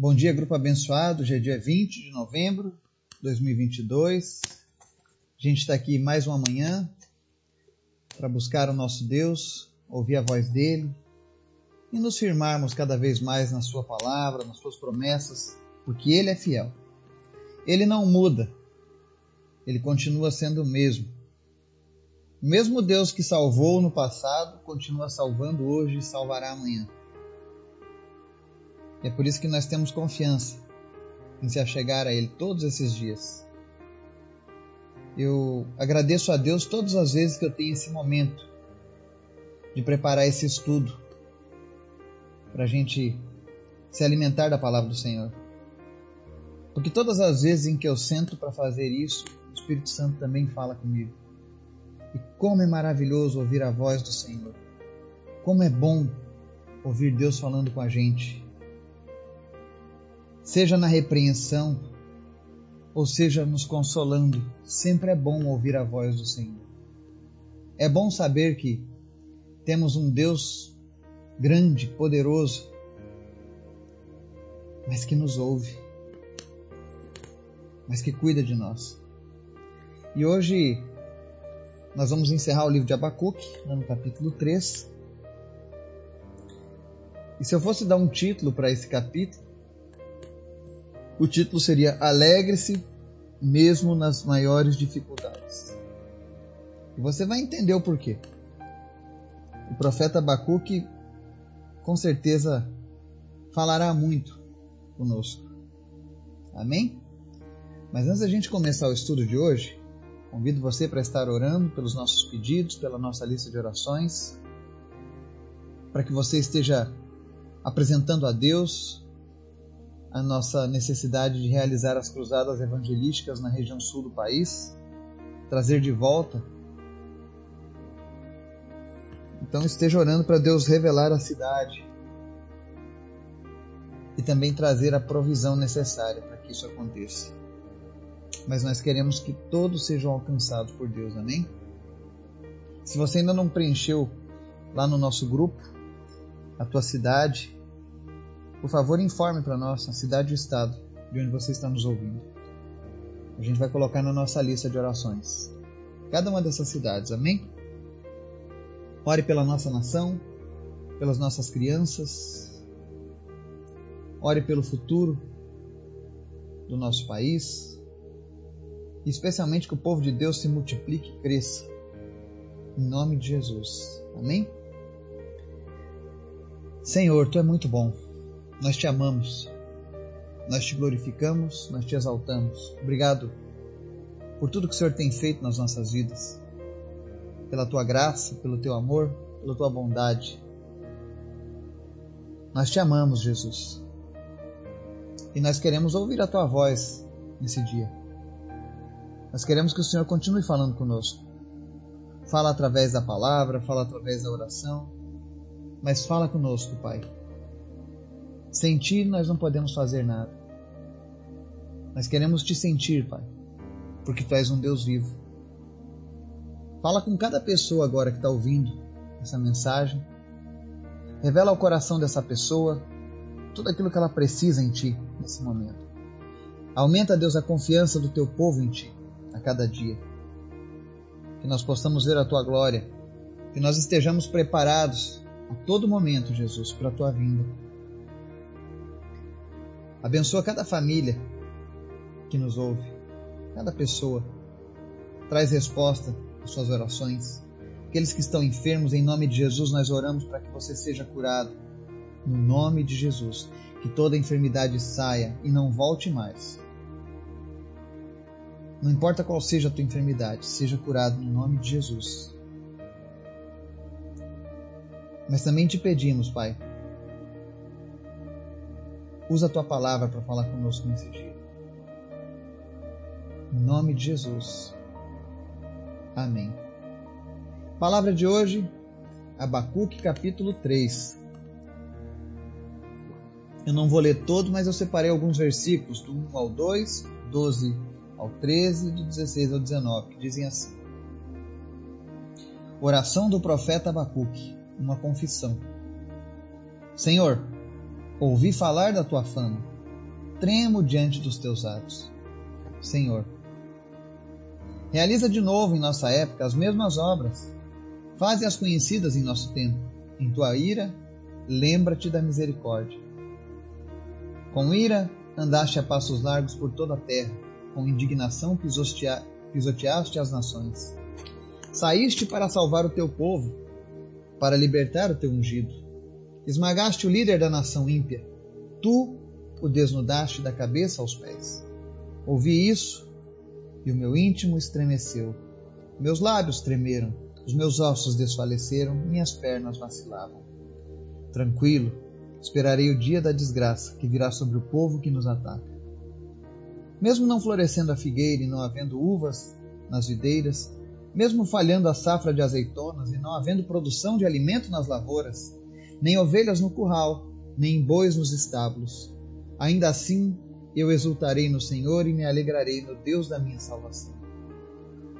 Bom dia, grupo abençoado. Hoje é dia 20 de novembro de 2022. A gente está aqui mais uma manhã para buscar o nosso Deus, ouvir a voz dele e nos firmarmos cada vez mais na Sua palavra, nas Suas promessas, porque Ele é fiel. Ele não muda, ele continua sendo o mesmo. O mesmo Deus que salvou no passado continua salvando hoje e salvará amanhã. É por isso que nós temos confiança em se achegar a Ele todos esses dias. Eu agradeço a Deus todas as vezes que eu tenho esse momento de preparar esse estudo para a gente se alimentar da palavra do Senhor. Porque todas as vezes em que eu sento para fazer isso, o Espírito Santo também fala comigo. E como é maravilhoso ouvir a voz do Senhor. Como é bom ouvir Deus falando com a gente seja na repreensão, ou seja nos consolando, sempre é bom ouvir a voz do Senhor. É bom saber que temos um Deus grande, poderoso, mas que nos ouve, mas que cuida de nós. E hoje nós vamos encerrar o livro de Abacuque, no capítulo 3. E se eu fosse dar um título para esse capítulo, o título seria Alegre-se mesmo nas maiores dificuldades. E você vai entender o porquê. O profeta Abacuque com certeza falará muito conosco. Amém? Mas antes da gente começar o estudo de hoje, convido você para estar orando pelos nossos pedidos, pela nossa lista de orações, para que você esteja apresentando a Deus a nossa necessidade de realizar as cruzadas evangelísticas na região sul do país, trazer de volta. Então esteja orando para Deus revelar a cidade e também trazer a provisão necessária para que isso aconteça. Mas nós queremos que todos sejam alcançados por Deus, amém? Se você ainda não preencheu lá no nosso grupo a tua cidade, por favor, informe para nós a cidade e o estado de onde você está nos ouvindo. A gente vai colocar na nossa lista de orações. Cada uma dessas cidades, amém? Ore pela nossa nação, pelas nossas crianças. Ore pelo futuro do nosso país. E especialmente que o povo de Deus se multiplique e cresça. Em nome de Jesus. Amém? Senhor, Tu é muito bom. Nós te amamos, nós te glorificamos, nós te exaltamos. Obrigado por tudo que o Senhor tem feito nas nossas vidas, pela tua graça, pelo teu amor, pela tua bondade. Nós te amamos, Jesus. E nós queremos ouvir a tua voz nesse dia. Nós queremos que o Senhor continue falando conosco. Fala através da palavra, fala através da oração, mas fala conosco, Pai Sentir nós não podemos fazer nada. Nós queremos te sentir, Pai, porque tu és um Deus vivo. Fala com cada pessoa agora que está ouvindo essa mensagem. Revela ao coração dessa pessoa tudo aquilo que ela precisa em ti nesse momento. Aumenta, Deus, a confiança do teu povo em ti a cada dia. Que nós possamos ver a tua glória. Que nós estejamos preparados a todo momento, Jesus, para a tua vinda. Abençoa cada família que nos ouve, cada pessoa. Traz resposta às suas orações. Aqueles que estão enfermos, em nome de Jesus, nós oramos para que você seja curado. No nome de Jesus. Que toda enfermidade saia e não volte mais. Não importa qual seja a tua enfermidade, seja curado no nome de Jesus. Mas também te pedimos, Pai, Usa a tua palavra para falar conosco nesse dia. Em nome de Jesus. Amém. Palavra de hoje, Abacuque capítulo 3. Eu não vou ler todo, mas eu separei alguns versículos, do 1 ao 2, 12 ao 13 e do 16 ao 19, que dizem assim: Oração do profeta Abacuque, uma confissão. Senhor, Ouvi falar da tua fama tremo diante dos teus atos. Senhor, realiza de novo em nossa época as mesmas obras, faze-as conhecidas em nosso tempo. Em tua ira, lembra-te da misericórdia. Com ira, andaste a passos largos por toda a terra, com indignação pisoteaste as nações. Saíste para salvar o teu povo, para libertar o teu ungido. Esmagaste o líder da nação ímpia. Tu o desnudaste da cabeça aos pés. Ouvi isso e o meu íntimo estremeceu. Meus lábios tremeram, os meus ossos desfaleceram, minhas pernas vacilavam. Tranquilo, esperarei o dia da desgraça que virá sobre o povo que nos ataca. Mesmo não florescendo a figueira e não havendo uvas nas videiras, mesmo falhando a safra de azeitonas e não havendo produção de alimento nas lavouras, nem ovelhas no curral, nem bois nos estábulos, ainda assim eu exultarei no Senhor e me alegrarei no Deus da minha salvação.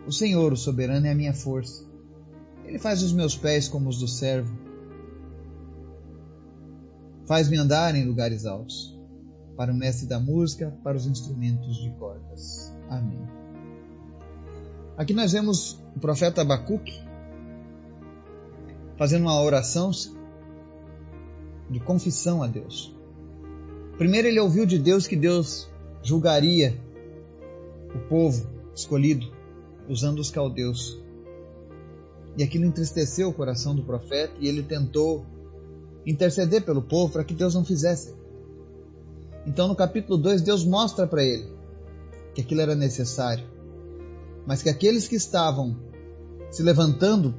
O Senhor, o soberano, é a minha força. Ele faz os meus pés como os do servo Faz-me andar em lugares altos, para o mestre da música, para os instrumentos de cordas. Amém. Aqui nós vemos o profeta Abacuque fazendo uma oração de confissão a Deus. Primeiro ele ouviu de Deus que Deus julgaria o povo escolhido usando os caldeus. E aquilo entristeceu o coração do profeta e ele tentou interceder pelo povo para que Deus não fizesse. Então, no capítulo 2, Deus mostra para ele que aquilo era necessário, mas que aqueles que estavam se levantando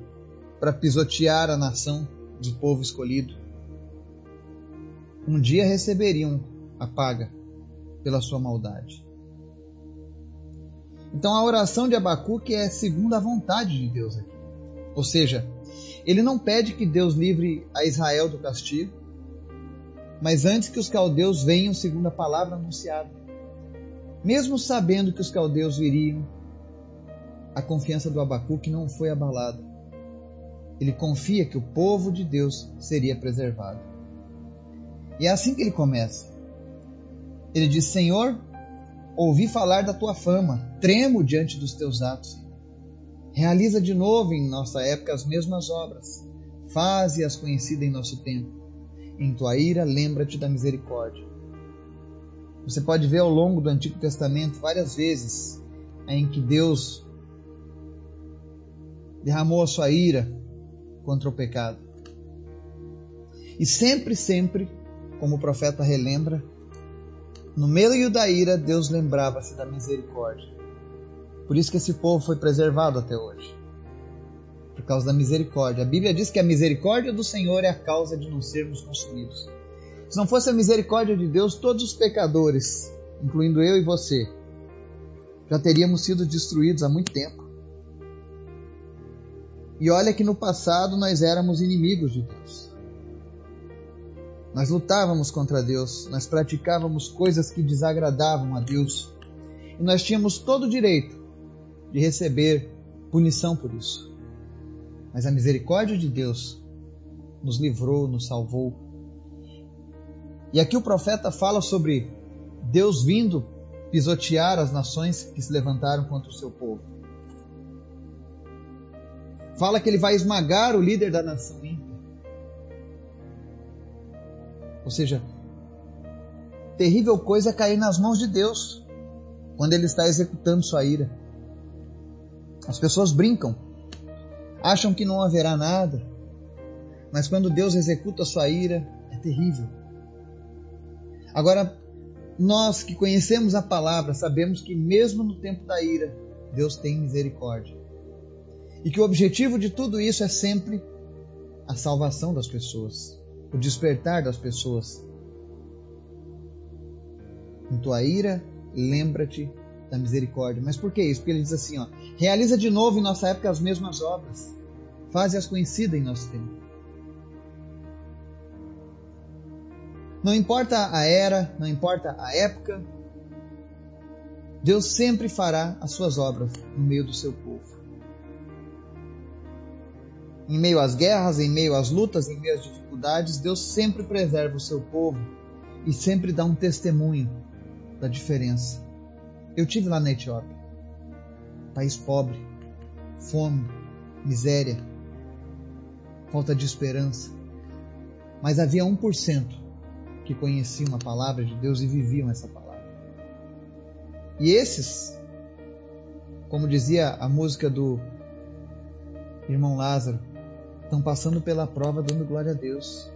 para pisotear a nação do povo escolhido, um dia receberiam a paga pela sua maldade. Então a oração de Abacuque é segundo a vontade de Deus aqui. Ou seja, ele não pede que Deus livre a Israel do castigo, mas antes que os caldeus venham segundo a palavra anunciada. Mesmo sabendo que os caldeus viriam, a confiança do Abacuque não foi abalada. Ele confia que o povo de Deus seria preservado. E é assim que ele começa. Ele diz: Senhor, ouvi falar da tua fama, tremo diante dos teus atos. Realiza de novo em nossa época as mesmas obras. Faze-as conhecidas em nosso tempo. Em tua ira, lembra-te da misericórdia. Você pode ver ao longo do Antigo Testamento várias vezes em que Deus derramou a sua ira contra o pecado. E sempre, sempre, como o profeta relembra, no meio da ira, Deus lembrava-se da misericórdia. Por isso que esse povo foi preservado até hoje. Por causa da misericórdia. A Bíblia diz que a misericórdia do Senhor é a causa de não sermos consumidos. Se não fosse a misericórdia de Deus, todos os pecadores, incluindo eu e você, já teríamos sido destruídos há muito tempo. E olha que no passado nós éramos inimigos de Deus. Nós lutávamos contra Deus, nós praticávamos coisas que desagradavam a Deus. E nós tínhamos todo o direito de receber punição por isso. Mas a misericórdia de Deus nos livrou, nos salvou. E aqui o profeta fala sobre Deus vindo pisotear as nações que se levantaram contra o seu povo. Fala que ele vai esmagar o líder da nação ímpia. Ou seja, terrível coisa é cair nas mãos de Deus quando ele está executando sua ira. As pessoas brincam, acham que não haverá nada, mas quando Deus executa sua ira, é terrível. Agora, nós que conhecemos a palavra, sabemos que mesmo no tempo da ira, Deus tem misericórdia. E que o objetivo de tudo isso é sempre a salvação das pessoas, o despertar das pessoas. Em tua ira, lembra-te da misericórdia. Mas por que isso? Porque ele diz assim, ó, realiza de novo em nossa época as mesmas obras, faze-as conhecidas em nosso tempo. Não importa a era, não importa a época, Deus sempre fará as suas obras no meio do seu povo. Em meio às guerras, em meio às lutas, em meio às dificuldades, Deus sempre preserva o seu povo e sempre dá um testemunho da diferença. Eu tive lá na Etiópia, país pobre, fome, miséria, falta de esperança. Mas havia 1% que conheciam a palavra de Deus e viviam essa palavra. E esses, como dizia a música do irmão Lázaro, estão passando pela prova dando glória a Deus.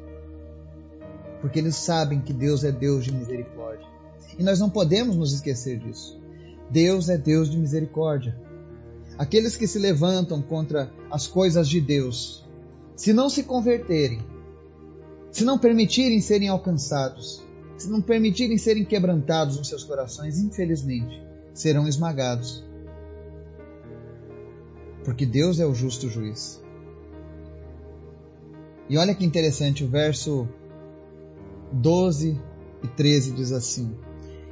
Porque eles sabem que Deus é Deus de misericórdia. E nós não podemos nos esquecer disso. Deus é Deus de misericórdia. Aqueles que se levantam contra as coisas de Deus, se não se converterem, se não permitirem serem alcançados, se não permitirem serem quebrantados nos seus corações, infelizmente, serão esmagados. Porque Deus é o justo juiz. E olha que interessante, o verso 12 e 13 diz assim: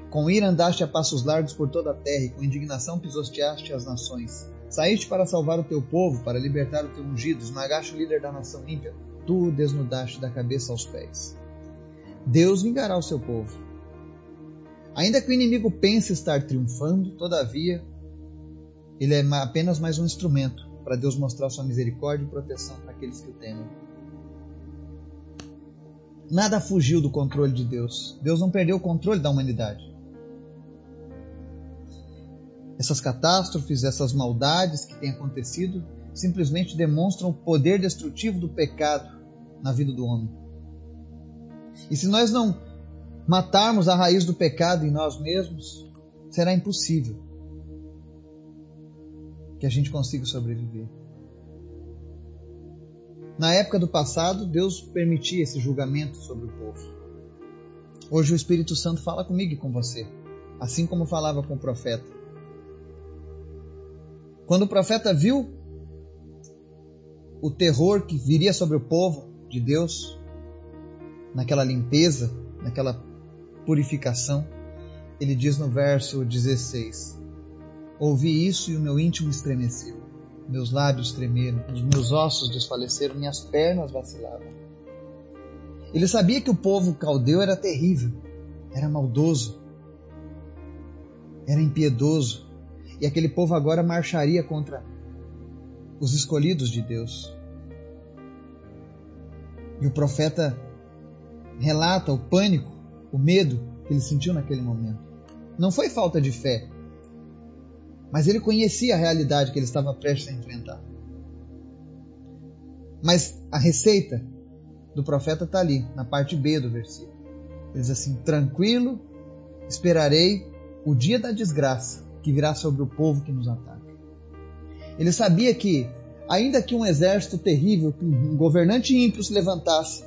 Com ira andaste a passos largos por toda a terra, e com indignação pisoteaste as nações. Saíste para salvar o teu povo, para libertar o teu ungido, esmagaste o líder da nação ímpia. Tu o desnudaste da cabeça aos pés. Deus vingará o seu povo. Ainda que o inimigo pense estar triunfando, todavia, ele é apenas mais um instrumento para Deus mostrar sua misericórdia e proteção para aqueles que o temem. Nada fugiu do controle de Deus. Deus não perdeu o controle da humanidade. Essas catástrofes, essas maldades que têm acontecido, simplesmente demonstram o poder destrutivo do pecado na vida do homem. E se nós não matarmos a raiz do pecado em nós mesmos, será impossível que a gente consiga sobreviver. Na época do passado, Deus permitia esse julgamento sobre o povo. Hoje o Espírito Santo fala comigo e com você, assim como falava com o profeta. Quando o profeta viu o terror que viria sobre o povo de Deus, naquela limpeza, naquela purificação, ele diz no verso 16: Ouvi isso e o meu íntimo estremeceu meus lábios tremeram, os meus ossos desfaleceram, minhas pernas vacilavam. Ele sabia que o povo caldeu era terrível, era maldoso, era impiedoso, e aquele povo agora marcharia contra os escolhidos de Deus. E o profeta relata o pânico, o medo que ele sentiu naquele momento. Não foi falta de fé, mas ele conhecia a realidade que ele estava prestes a enfrentar. Mas a receita do profeta está ali, na parte B do versículo. Ele diz assim: Tranquilo, esperarei o dia da desgraça que virá sobre o povo que nos ataca. Ele sabia que, ainda que um exército terrível, um governante ímpio se levantasse,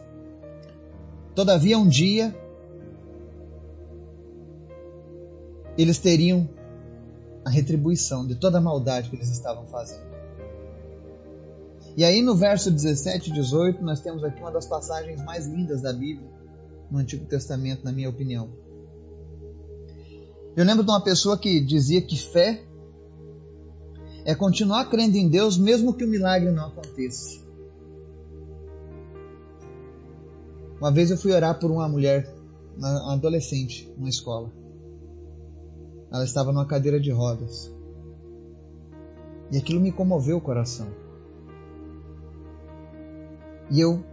todavia um dia eles teriam a retribuição de toda a maldade que eles estavam fazendo. E aí no verso 17 e 18 nós temos aqui uma das passagens mais lindas da Bíblia no Antigo Testamento, na minha opinião. Eu lembro de uma pessoa que dizia que fé é continuar crendo em Deus mesmo que o milagre não aconteça. Uma vez eu fui orar por uma mulher, uma adolescente, numa escola. Ela estava numa cadeira de rodas. E aquilo me comoveu o coração. E eu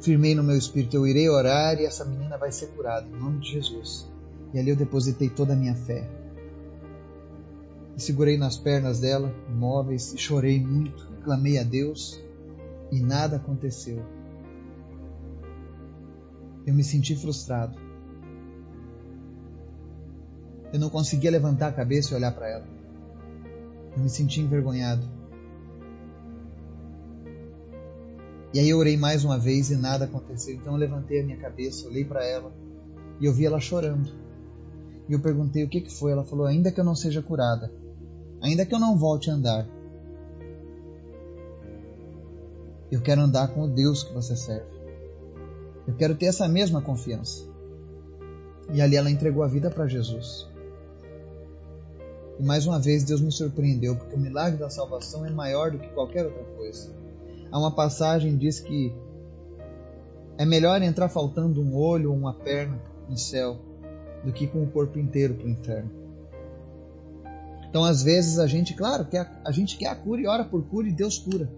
firmei no meu espírito: eu irei orar e essa menina vai ser curada, em nome de Jesus. E ali eu depositei toda a minha fé. E segurei nas pernas dela, imóveis, e chorei muito, clamei a Deus e nada aconteceu. Eu me senti frustrado. Eu não conseguia levantar a cabeça e olhar para ela. Eu me senti envergonhado. E aí eu orei mais uma vez e nada aconteceu. Então eu levantei a minha cabeça, olhei para ela e eu vi ela chorando. E eu perguntei o que, que foi. Ela falou: ainda que eu não seja curada, ainda que eu não volte a andar, eu quero andar com o Deus que você serve. Eu quero ter essa mesma confiança. E ali ela entregou a vida para Jesus. E mais uma vez Deus me surpreendeu, porque o milagre da salvação é maior do que qualquer outra coisa. Há uma passagem que diz que é melhor entrar faltando um olho ou uma perna no céu do que com o corpo inteiro para o inferno. Então, às vezes, a gente, claro, quer, a gente quer a cura e ora por cura e Deus cura.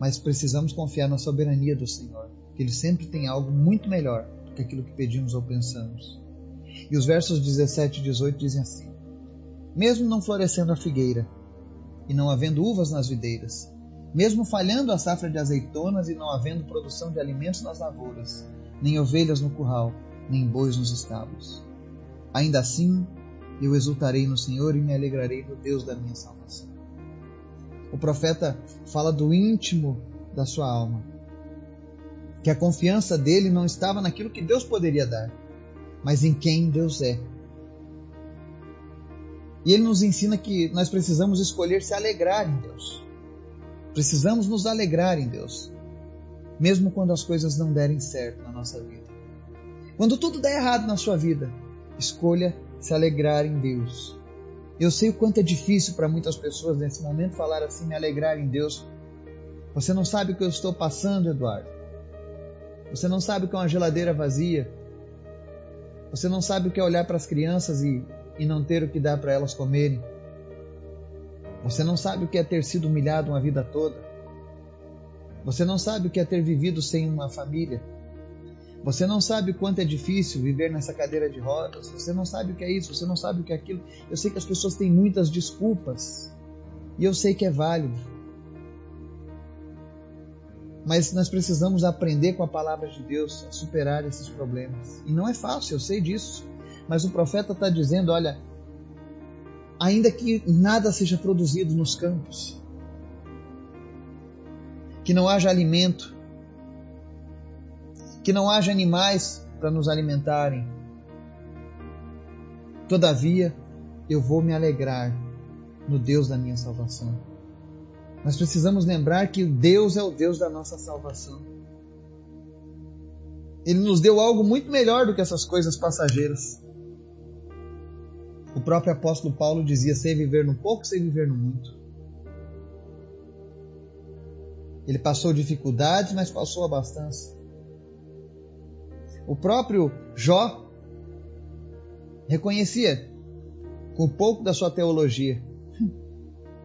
Mas precisamos confiar na soberania do Senhor, que Ele sempre tem algo muito melhor do que aquilo que pedimos ou pensamos. E os versos 17 e 18 dizem assim: Mesmo não florescendo a figueira, e não havendo uvas nas videiras, mesmo falhando a safra de azeitonas e não havendo produção de alimentos nas lavouras, nem ovelhas no curral, nem bois nos estábulos. Ainda assim, eu exultarei no Senhor e me alegrarei no Deus da minha salvação. O profeta fala do íntimo da sua alma, que a confiança dele não estava naquilo que Deus poderia dar, mas em quem Deus é. E ele nos ensina que nós precisamos escolher se alegrar em Deus. Precisamos nos alegrar em Deus, mesmo quando as coisas não derem certo na nossa vida. Quando tudo der errado na sua vida, escolha se alegrar em Deus. Eu sei o quanto é difícil para muitas pessoas nesse momento falar assim, me alegrar em Deus. Você não sabe o que eu estou passando, Eduardo. Você não sabe o que é uma geladeira vazia. Você não sabe o que é olhar para as crianças e, e não ter o que dar para elas comerem. Você não sabe o que é ter sido humilhado uma vida toda. Você não sabe o que é ter vivido sem uma família. Você não sabe o quanto é difícil viver nessa cadeira de rodas. Você não sabe o que é isso, você não sabe o que é aquilo. Eu sei que as pessoas têm muitas desculpas. E eu sei que é válido. Mas nós precisamos aprender com a palavra de Deus a superar esses problemas. E não é fácil, eu sei disso. Mas o profeta está dizendo: olha, ainda que nada seja produzido nos campos, que não haja alimento, que não haja animais para nos alimentarem. Todavia, eu vou me alegrar no Deus da minha salvação. Nós precisamos lembrar que Deus é o Deus da nossa salvação. Ele nos deu algo muito melhor do que essas coisas passageiras. O próprio apóstolo Paulo dizia: sei viver no pouco, sei viver no muito. Ele passou dificuldades, mas passou abastança. O próprio Jó reconhecia com pouco da sua teologia.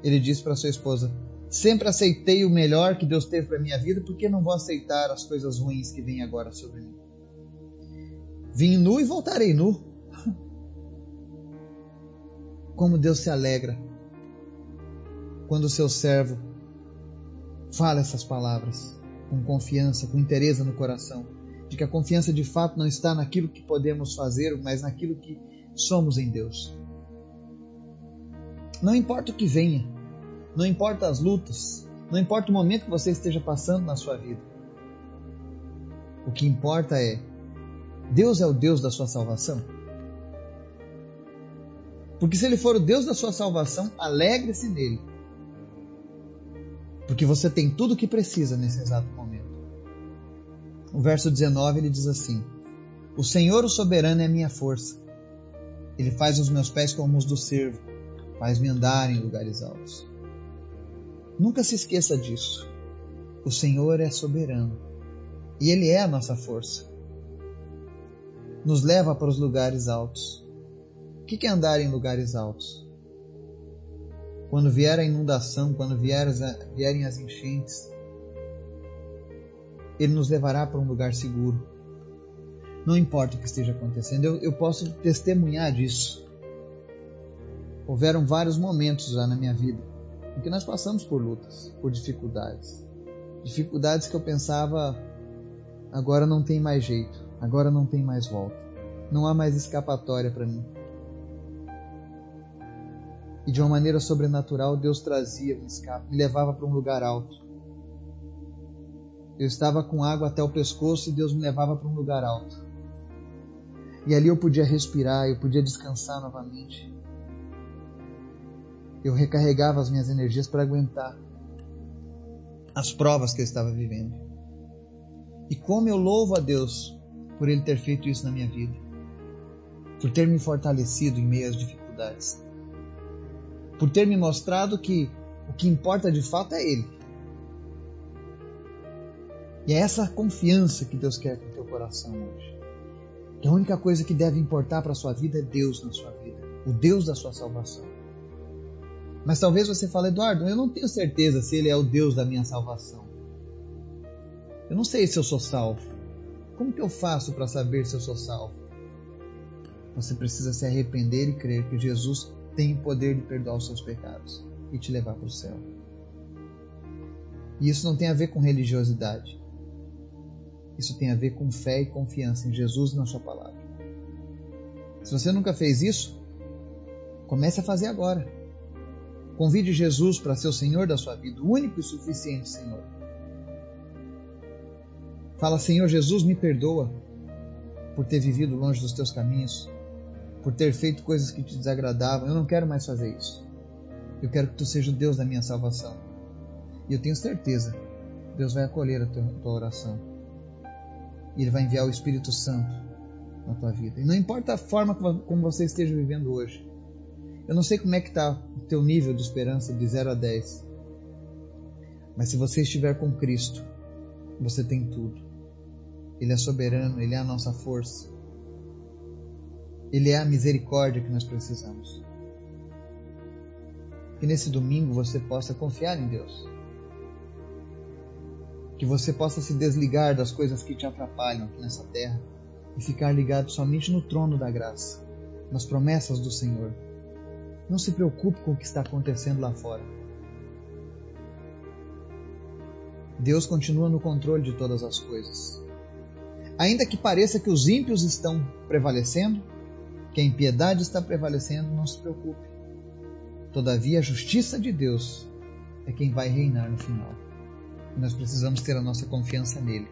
Ele disse para sua esposa: Sempre aceitei o melhor que Deus teve para minha vida, por que não vou aceitar as coisas ruins que vêm agora sobre mim? Vim nu e voltarei nu. Como Deus se alegra quando o seu servo fala essas palavras com confiança, com interesse no coração de que a confiança de fato não está naquilo que podemos fazer, mas naquilo que somos em Deus. Não importa o que venha, não importa as lutas, não importa o momento que você esteja passando na sua vida. O que importa é: Deus é o Deus da sua salvação? Porque se Ele for o Deus da sua salvação, alegre-se nele. Porque você tem tudo o que precisa nesse exato momento. O verso 19 ele diz assim: O Senhor, o soberano, é a minha força. Ele faz os meus pés como os do cervo, faz-me andar em lugares altos. Nunca se esqueça disso. O Senhor é soberano e Ele é a nossa força. Nos leva para os lugares altos. O que é andar em lugares altos? Quando vier a inundação, quando vierem as enchentes, ele nos levará para um lugar seguro. Não importa o que esteja acontecendo, eu, eu posso testemunhar disso. Houveram vários momentos já na minha vida em que nós passamos por lutas, por dificuldades. Dificuldades que eu pensava, agora não tem mais jeito, agora não tem mais volta, não há mais escapatória para mim. E de uma maneira sobrenatural, Deus trazia um escape, me levava para um lugar alto eu estava com água até o pescoço e Deus me levava para um lugar alto. E ali eu podia respirar, eu podia descansar novamente. Eu recarregava as minhas energias para aguentar as provas que eu estava vivendo. E como eu louvo a Deus por Ele ter feito isso na minha vida, por ter me fortalecido em meio às dificuldades, por ter me mostrado que o que importa de fato é Ele e é essa confiança que Deus quer com teu coração hoje. que a única coisa que deve importar para a sua vida é Deus na sua vida, o Deus da sua salvação. Mas talvez você fale, Eduardo, eu não tenho certeza se Ele é o Deus da minha salvação. Eu não sei se eu sou salvo. Como que eu faço para saber se eu sou salvo? Você precisa se arrepender e crer que Jesus tem o poder de perdoar os seus pecados e te levar para o céu. E isso não tem a ver com religiosidade. Isso tem a ver com fé e confiança em Jesus e na Sua palavra. Se você nunca fez isso, comece a fazer agora. Convide Jesus para ser o Senhor da sua vida, o único e suficiente Senhor. Fala, Senhor Jesus, me perdoa por ter vivido longe dos teus caminhos, por ter feito coisas que te desagradavam. Eu não quero mais fazer isso. Eu quero que tu seja o Deus da minha salvação. E eu tenho certeza, Deus vai acolher a tua, oração. E Ele vai enviar o Espírito Santo na tua vida. E não importa a forma como você esteja vivendo hoje. Eu não sei como é que está o teu nível de esperança de 0 a 10. Mas se você estiver com Cristo, você tem tudo. Ele é soberano, Ele é a nossa força. Ele é a misericórdia que nós precisamos. Que nesse domingo você possa confiar em Deus que você possa se desligar das coisas que te atrapalham aqui nessa terra e ficar ligado somente no trono da graça, nas promessas do Senhor. Não se preocupe com o que está acontecendo lá fora. Deus continua no controle de todas as coisas. Ainda que pareça que os ímpios estão prevalecendo, que a impiedade está prevalecendo, não se preocupe. Todavia, a justiça de Deus é quem vai reinar no final. E nós precisamos ter a nossa confiança nele.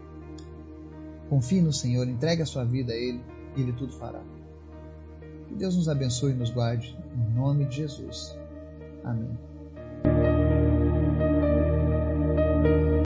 Confie no Senhor, entregue a sua vida a Ele e Ele tudo fará. Que Deus nos abençoe e nos guarde. Em nome de Jesus. Amém.